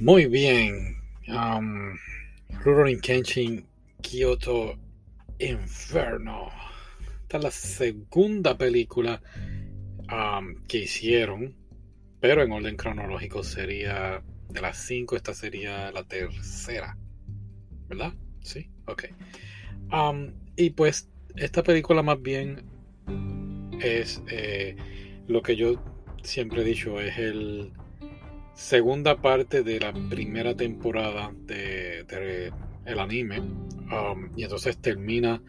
Muy bien. Um, Rurouni Kenshin Kyoto Inferno. Esta es la segunda película um, que hicieron, pero en orden cronológico sería de las cinco, esta sería la tercera. ¿Verdad? Sí, ok. Um, y pues esta película más bien es eh, lo que yo siempre he dicho, es el segunda parte de la primera temporada de, el anime um, y entonces termina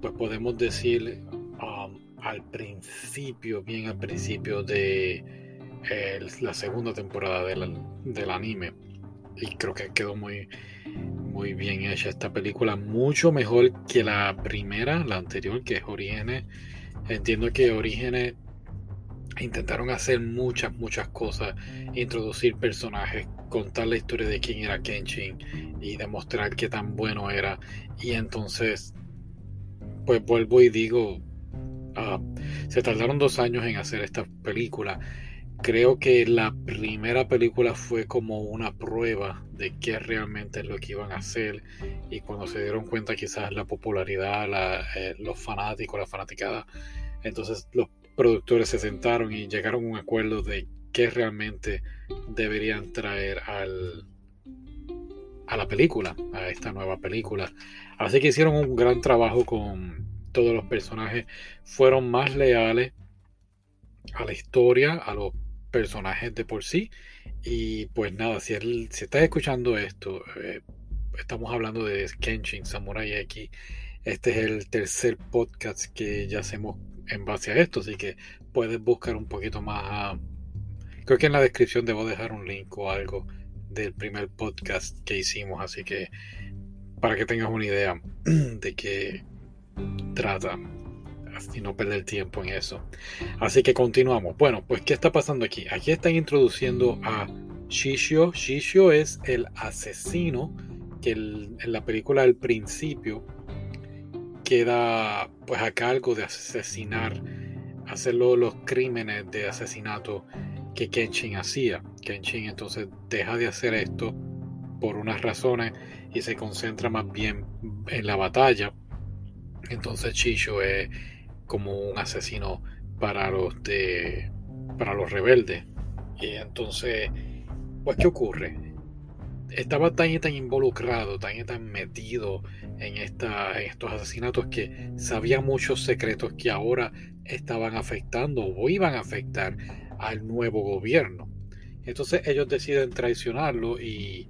pues podemos decir um, al principio bien al principio de la segunda temporada del, del, anime. Y creo que quedó muy muy bien hecha esta película mucho mejor que la primera la anterior que es Orígenes. Entiendo que Orígenes intentaron hacer muchas, muchas cosas, introducir personajes, contar la historia de quién era Kenshin y demostrar qué tan bueno era. Y entonces, pues vuelvo y digo, ah, se tardaron dos años en hacer esta película. Creo que la primera película fue como una prueba de qué realmente es lo que iban a hacer y cuando se dieron cuenta quizás la popularidad, eh, los fanáticos, la fanaticada, entonces los productores se sentaron y llegaron a un acuerdo de qué realmente deberían traer al, a la película, a esta nueva película. Así que hicieron un gran trabajo con todos los personajes, fueron más leales a la historia, a los personajes de por sí. Y pues nada, si, si estás escuchando esto, eh, estamos hablando de Kenshin Samurai X. Este es el tercer podcast que ya hacemos en base a esto, así que puedes buscar un poquito más. Creo que en la descripción debo dejar un link o algo del primer podcast que hicimos, así que para que tengas una idea de qué trata y no perder tiempo en eso. Así que continuamos. Bueno, pues ¿qué está pasando aquí? Aquí están introduciendo a Shishio. Shishio es el asesino que en la película al principio queda pues a cargo de asesinar, hacerlo los crímenes de asesinato que Kenshin hacía. Kenshin entonces deja de hacer esto por unas razones y se concentra más bien en la batalla. Entonces Chicho es como un asesino para los de para los rebeldes. Y entonces, pues ¿qué ocurre? estaba tan y tan involucrado, tan y tan metido en, esta, estos asesinatos que sabía muchos secretos que ahora estaban afectando o iban a afectar al nuevo gobierno. Entonces ellos deciden traicionarlo y,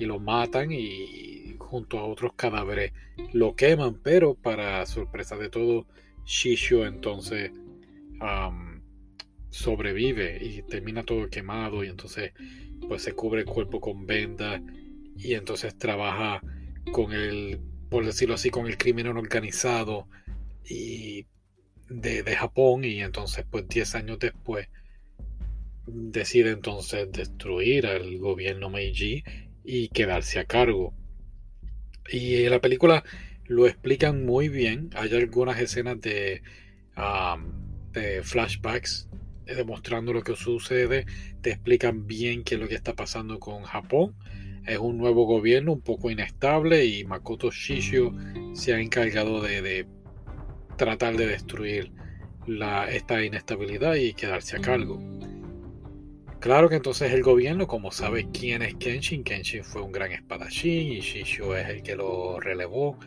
lo matan y junto a otros cadáveres lo queman, pero para sorpresa de todo, Shishio entonces sobrevive y termina todo quemado y entonces pues se cubre el cuerpo con vendas y entonces trabaja con el, por decirlo así, con el crimen organizado y de, Japón y entonces pues 10 años después decide entonces destruir al gobierno Meiji y quedarse a cargo. Y en la película lo explican muy bien. Hay algunas escenas de, de flashbacks demostrando lo que sucede, te explican bien qué es lo que está pasando con Japón. Es un nuevo gobierno un poco inestable y Makoto Shishio se ha encargado de, tratar de destruir la, esta inestabilidad y quedarse a cargo. Claro que entonces el gobierno, como sabe quién es Kenshin, Kenshin fue un gran espadachín y Shishio es el que lo relevó,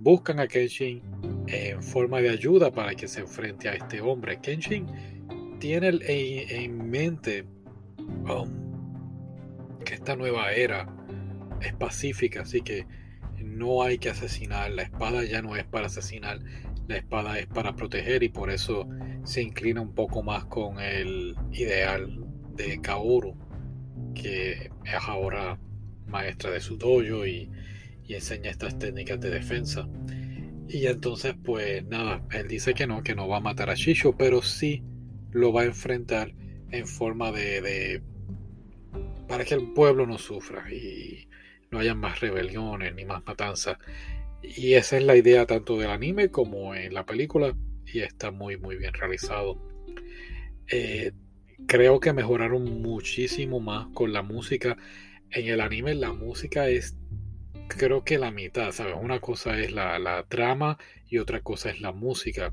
buscan a Kenshin en forma de ayuda para que se enfrente a este hombre. Kenshin tiene en mente um, que esta nueva era es pacífica, así que no hay que asesinar. La espada ya no es para asesinar, la espada es para proteger y por eso se inclina un poco más con el ideal de Kaoru, que es ahora maestra de su dojo y, y enseña estas técnicas de defensa. Y entonces, pues nada, él dice que no, que no va a matar a Shisho, pero sí lo va a enfrentar en forma de, para que el pueblo no sufra y no haya más rebeliones ni más matanzas. Y esa es la idea tanto del anime como en la película y está muy muy bien realizado. Eh, creo que mejoraron muchísimo más con la música. En el anime la música es creo que la mitad, ¿sabes? Una cosa es la, la trama y otra cosa es la música.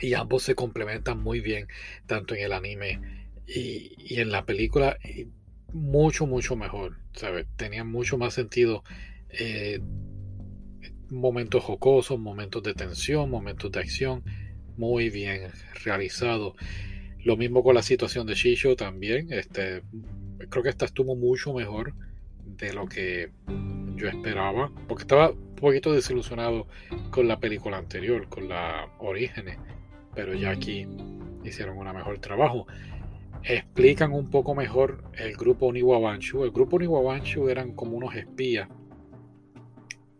Y ambos se complementan muy bien, tanto en el anime y, y en la película, mucho, mucho mejor, ¿sabes? Tenía mucho más sentido. Eh, momentos jocosos, momentos de tensión, momentos de acción, muy bien realizado. Lo mismo con la situación de Shisho también. Este, creo que esta estuvo mucho mejor de lo que yo esperaba, porque estaba un poquito desilusionado con la película anterior, con la Orígenes, pero ya aquí hicieron un mejor trabajo. Explican un poco mejor el grupo Oniwabanshu. El grupo Oniwabanshu eran como unos espías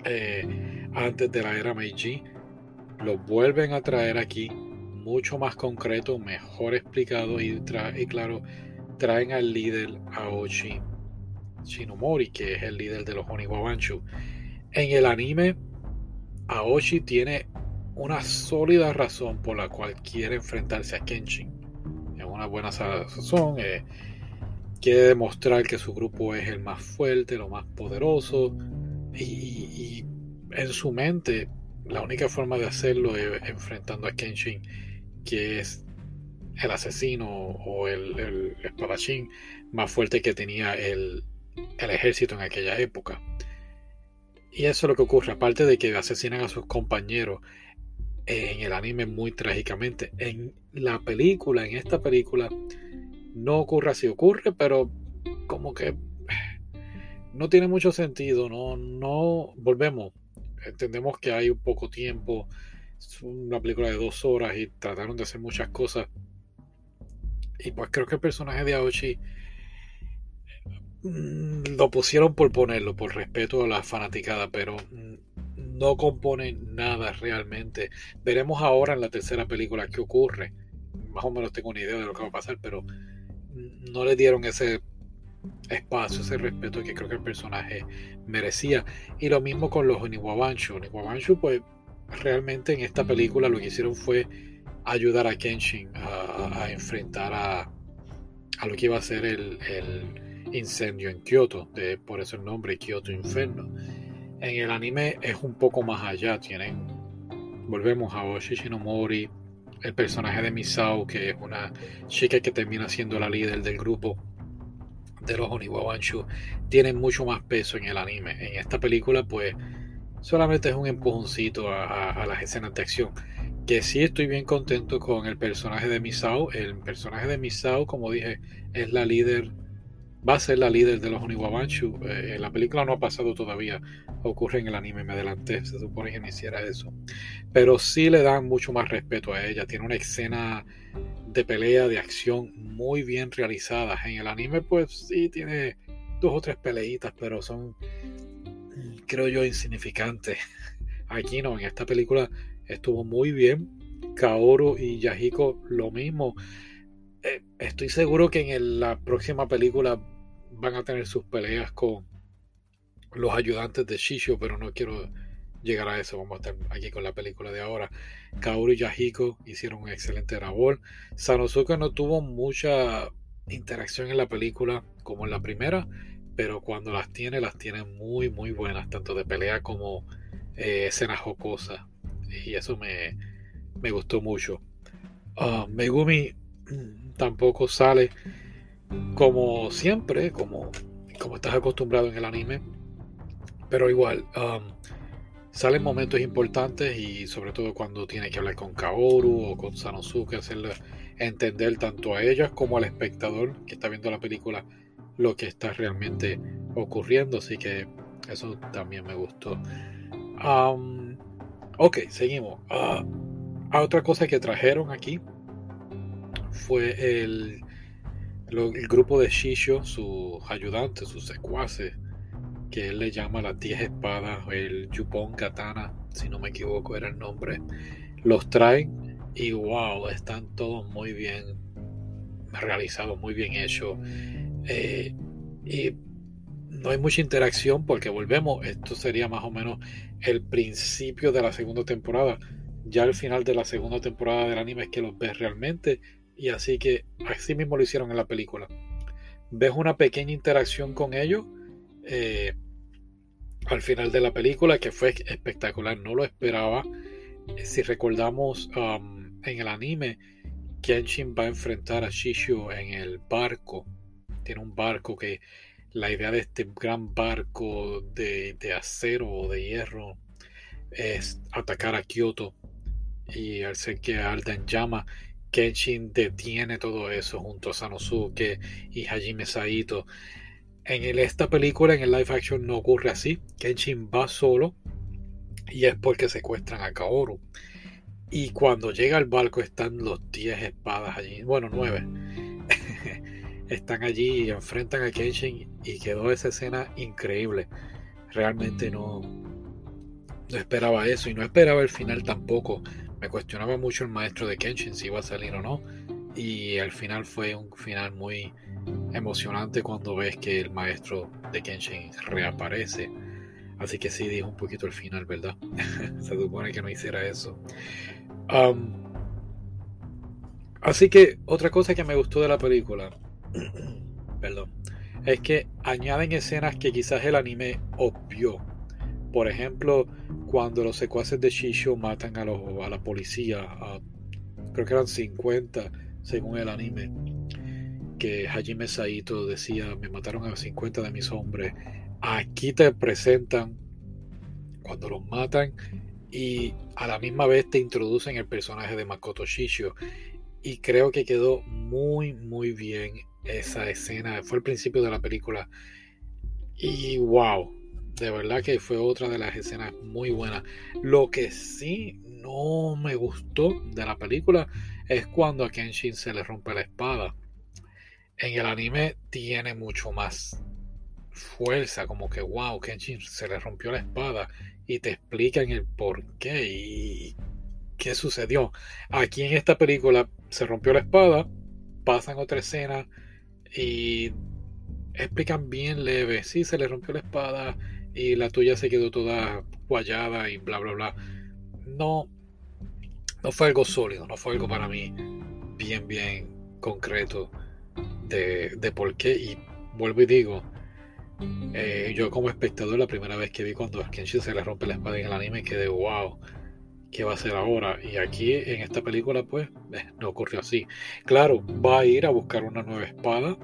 eh, antes de la era Meiji. Los vuelven a traer aquí, mucho más concreto, mejor explicado y, claro, traen al líder Aoshi Shinomori, que es el líder de los Oniwabanshu. En el anime, Aoshi tiene una sólida razón por la cual quiere enfrentarse a Kenshin. Una buena razón. Eh, quiere demostrar que su grupo es el más fuerte, lo más poderoso. Y, en su mente, la única forma de hacerlo es enfrentando a Kenshin, que es el asesino o el, el espadachín más fuerte que tenía el, el ejército en aquella época. Y eso es lo que ocurre, aparte de que asesinan a sus compañeros en el anime muy trágicamente. En la película, en esta película, no ocurre así, ocurre, pero como que no tiene mucho sentido, no, no, volvemos, entendemos que hay un poco tiempo, es una película de dos horas y trataron de hacer muchas cosas. Y pues creo que el personaje de Aoshi Mm, lo pusieron por ponerlo, por respeto a la fanaticada, pero mm, no compone nada realmente. Veremos ahora en la tercera película qué ocurre. Más o menos tengo una idea de lo que va a pasar, pero no le dieron ese espacio, ese respeto que creo que el personaje merecía. Y lo mismo con los Oniwabanshu. Oniwabanshu, pues realmente en esta película lo que hicieron fue ayudar a Kenshin a, enfrentar a, a, lo que iba a ser el incendio en Kyoto, de, por eso el nombre Kyoto Inferno. En el anime es un poco más allá, tienen, volvemos a Oshi Shinomori, el personaje de Misao, que es una chica que termina siendo la líder del grupo de los Oniwabanshu, tienen mucho más peso en el anime. En esta película, pues, solamente es un empujoncito a las escenas de acción. Que sí estoy bien contento con el personaje de Misao. El personaje de Misao, como dije, es la líder va a ser la líder de los Oniwabanshu. Eh, la película no ha pasado todavía, ocurre en el anime, me adelanté, se supone que no eso. Pero sí le dan mucho más respeto a ella, tiene una escena de pelea, de acción muy bien realizada. En el anime pues sí tiene dos o tres peleitas, pero son, creo yo, insignificantes. Aquí no, en esta película estuvo muy bien. Kaoru y Yahiko lo mismo. Eh, estoy seguro que en la próxima película van a tener sus peleas con los ayudantes de Shisho, pero no quiero llegar a eso. Vamos a estar aquí con la película de ahora. Kaoru y Yahiko hicieron un excelente labor. Sanosuke no tuvo mucha interacción en la película como en la primera, pero cuando las tiene, las tiene muy, muy buenas, tanto de pelea como eh, escenas jocosas. Y eso me, me gustó mucho. Ah, Megumi tampoco sale como siempre, como, como estás acostumbrado en el anime. Pero igual, um, salen momentos importantes y sobre todo cuando tiene que hablar con Kaoru o con Sanosuke, hacerle entender tanto a ellas como al espectador que está viendo la película lo que está realmente ocurriendo. Así que eso también me gustó. Um, ok, seguimos. Uh, otra cosa que trajeron aquí fue el el grupo de Shisho, sus ayudantes, sus secuaces, que él le llama las 10 espadas, el Yupon Katana, si no me equivoco era el nombre, los traen y wow, están todos muy bien realizados, muy bien hechos. Eh, y no hay mucha interacción porque volvemos, esto sería más o menos el principio de la segunda temporada. Ya al final de la segunda temporada del anime es que los ves realmente y así que así mismo lo hicieron en la película. Ves una pequeña interacción con ellos, eh, al final de la película, que fue espectacular, no lo esperaba. Si recordamos um, en el anime, Kenshin va a enfrentar a Shishio en el barco. Tiene un barco que la idea de este gran barco de, acero o de hierro es atacar a Kyoto. Y al ser que arda en llama, Kenshin detiene todo eso junto a Sanosuke y Hajime Saito. En esta película, en el live action, no ocurre así. Kenshin va solo y es porque secuestran a Kaoru. Y cuando llega al barco están los 10 espadas allí, bueno, 9. están allí y enfrentan a Kenshin y quedó esa escena increíble. Realmente no, no esperaba eso y no esperaba el final tampoco. Me cuestionaba mucho el maestro de Kenshin si iba a salir o no. Y al final fue un final muy emocionante cuando ves que el maestro de Kenshin reaparece. Así que sí, dijo un poquito el final, ¿verdad? Se supone que no hiciera eso. así que otra cosa que me gustó de la película, perdón, es que añaden escenas que quizás el anime obvió. Por ejemplo, cuando los secuaces de Shisho matan a, los, a la policía, creo que eran 50 según el anime, que Hajime Saito decía, me mataron a 50 de mis hombres. Aquí te presentan cuando los matan y a la misma vez te introducen el personaje de Makoto Shishio. Y creo que quedó muy, muy bien esa escena. Fue el principio de la película. Y wow, de verdad que fue otra de las escenas muy buenas. Lo que sí no me gustó de la película es cuando a Kenshin se le rompe la espada. En el anime tiene mucho más fuerza, como que wow, Kenshin se le rompió la espada y te explican el por qué y qué sucedió. Aquí en esta película se rompió la espada, pasan otra escena y explican bien leve, sí, se le rompió la espada y la tuya se quedó toda guayada y bla, bla, bla. No, no fue algo sólido, no fue algo para mí bien, bien concreto de, de por qué. Y vuelvo y digo, eh, yo como espectador la primera vez que vi cuando a Kenshin se le rompe la espada en el anime quedé wow, ¿qué va a hacer ahora? Y aquí en esta película pues eh, no ocurrió así. Claro, va a ir a buscar una nueva espada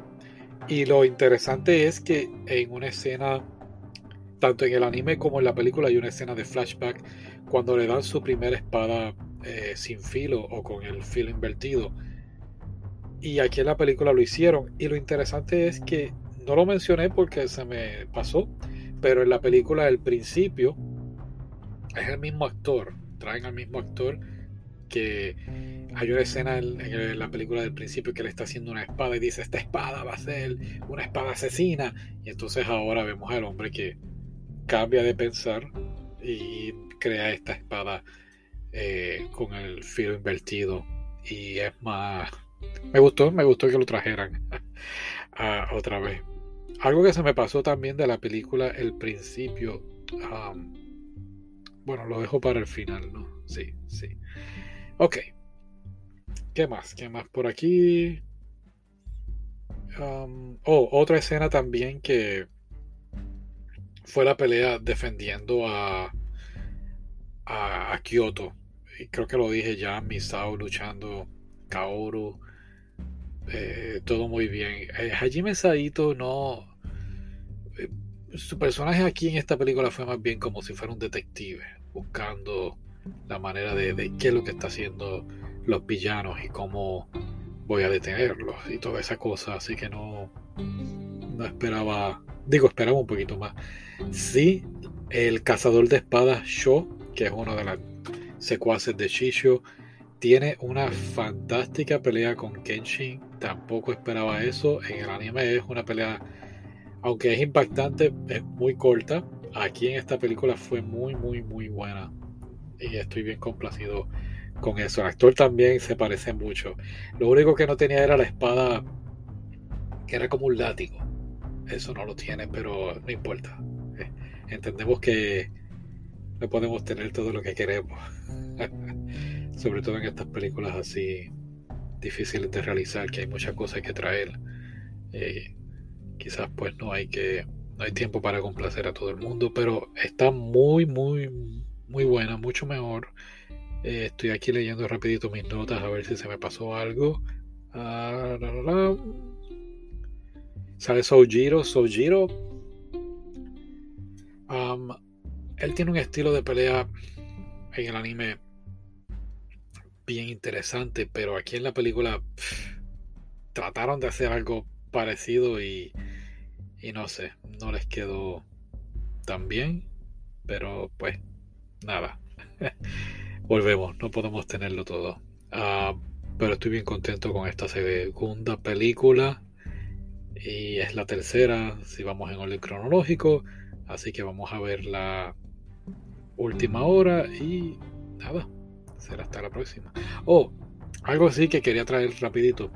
y lo interesante es que en una escena, tanto en el anime como en la película hay una escena de flashback cuando le dan su primera espada eh, sin filo o con el filo invertido. Y aquí en la película lo hicieron. Y lo interesante es que no lo mencioné porque se me pasó, pero en la película del principio es el mismo actor, traen al mismo actor que hay una escena en, la película del principio que le está haciendo una espada y dice, esta espada va a ser una espada asesina. Y entonces ahora vemos al hombre que cambia de pensar y crea esta espada eh, con el filo invertido. Y es más... Me gustó, me gustó que lo trajeran otra vez. Algo que se me pasó también de la película El principio. bueno, lo dejo para el final, ¿no? Sí, sí. Ok. ¿Qué más? ¿Qué más por aquí? oh, otra escena también que fue la pelea defendiendo a, a, Kyoto. Y creo que lo dije ya, Misao luchando, Kaoru, eh, todo muy bien. Eh, Hajime Saito no, su personaje aquí en esta película fue más bien como si fuera un detective, buscando la manera de, qué es lo que está haciendo los villanos y cómo voy a detenerlos y toda esa cosa. Así que no, no esperaba, digo, esperaba un poquito más. Sí, el cazador de espadas Sho, que es uno de las secuaces de Shisho, tiene una fantástica pelea con Kenshin. Tampoco esperaba eso. En el anime es una pelea aunque es impactante, es muy corta. Aquí en esta película fue muy, muy, muy buena. Y estoy bien complacido con eso. El actor también se parece mucho. Lo único que no tenía era la espada, que era como un látigo. Eso no lo tiene, pero no importa. Eh, entendemos que no podemos tener todo lo que queremos. Sobre todo en estas películas así difíciles de realizar, que hay muchas cosas que traer. Eh, quizás pues no hay que no hay tiempo para complacer a todo el mundo, pero está muy, muy, muy buena, mucho mejor. Eh, estoy aquí leyendo rapidito mis notas a ver si se me pasó algo. Ah, Sale Soujiro. Soujiro. él tiene un estilo de pelea en el anime bien interesante, pero aquí en la película trataron de hacer algo parecido y, y no sé, no les quedó tan bien, pero pues nada, volvemos, no podemos tenerlo todo. Ah, pero estoy bien contento con esta segunda película y es la tercera si vamos en orden cronológico, así que vamos a ver la última hora y nada, será hasta la próxima. Oh, algo así que quería traer rapidito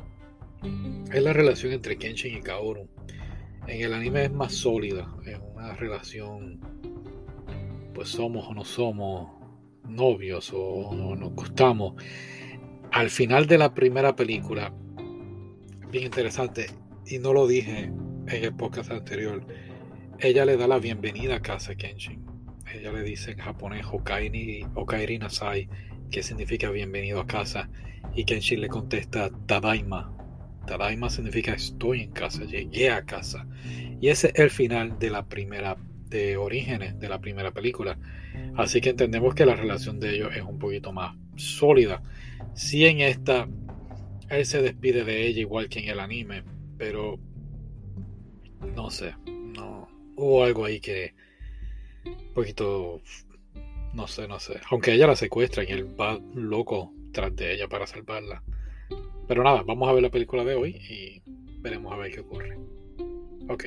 es la relación entre Kenshin y Kaoru. En el anime es más sólida, es una relación, pues somos o no somos novios o nos gustamos. Al final de la primera película, bien interesante, y no lo dije en el podcast anterior, ella le da la bienvenida a casa a Kenshin. Ella le dice en japonés Hokairi, Hokairi Nasai, que significa bienvenido a casa, y Kenshin le contesta Tadaima, Tadaima significa estoy en casa, llegué a casa. Y ese es el final de la primera, de Orígenes, de la primera película. Así que entendemos que la relación de ellos es un poquito más sólida. Si en esta, él se despide de ella igual que en el anime, pero no sé, no hubo algo ahí que un poquito, no sé, no sé. Aunque ella la secuestra y él va loco tras de ella para salvarla. Pero nada, vamos a ver la película de hoy y veremos a ver qué ocurre. Ok.